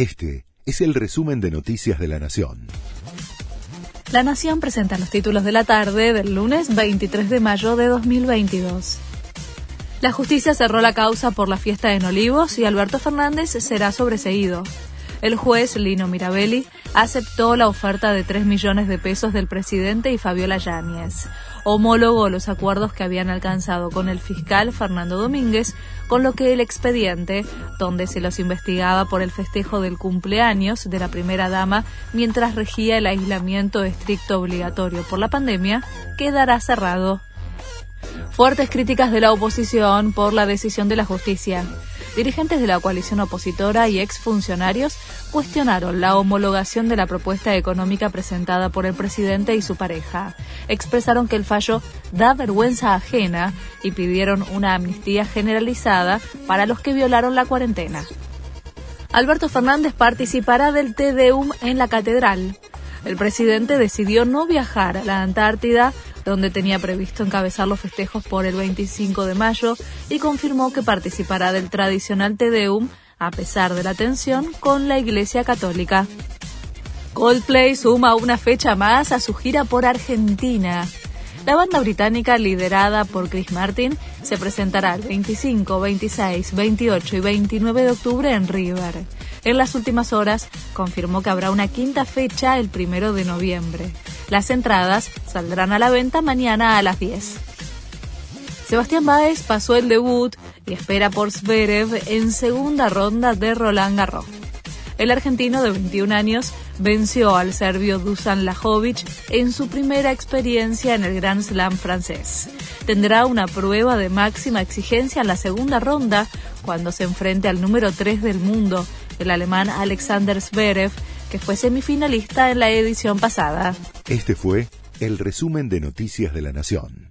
Este es el resumen de Noticias de la Nación. La Nación presenta los títulos de la tarde del lunes 23 de mayo de 2022. La justicia cerró la causa por la fiesta en Olivos y Alberto Fernández será sobreseído. El juez Lino Mirabelli aceptó la oferta de 3 millones de pesos del presidente y Fabiola Yáñez. Homologó los acuerdos que habían alcanzado con el fiscal Fernando Domínguez, con lo que el expediente, donde se los investigaba por el festejo del cumpleaños de la primera dama mientras regía el aislamiento estricto obligatorio por la pandemia, quedará cerrado. Fuertes críticas de la oposición por la decisión de la justicia. Dirigentes de la coalición opositora y exfuncionarios cuestionaron la homologación de la propuesta económica presentada por el presidente y su pareja. Expresaron que el fallo da vergüenza ajena y pidieron una amnistía generalizada para los que violaron la cuarentena. Alberto Fernández participará del TDUM en la catedral. El presidente decidió no viajar a la Antártida donde tenía previsto encabezar los festejos por el 25 de mayo y confirmó que participará del tradicional Tedeum a pesar de la tensión con la Iglesia Católica. Coldplay suma una fecha más a su gira por Argentina. La banda británica liderada por Chris Martin se presentará el 25, 26, 28 y 29 de octubre en River. En las últimas horas confirmó que habrá una quinta fecha el primero de noviembre. Las entradas saldrán a la venta mañana a las 10. Sebastián Báez pasó el debut y espera por Zverev en segunda ronda de Roland Garros. El argentino de 21 años venció al serbio Dusan Lajovic en su primera experiencia en el Grand Slam francés. Tendrá una prueba de máxima exigencia en la segunda ronda cuando se enfrente al número 3 del mundo, el alemán Alexander Zverev, que fue semifinalista en la edición pasada. Este fue el resumen de Noticias de la Nación.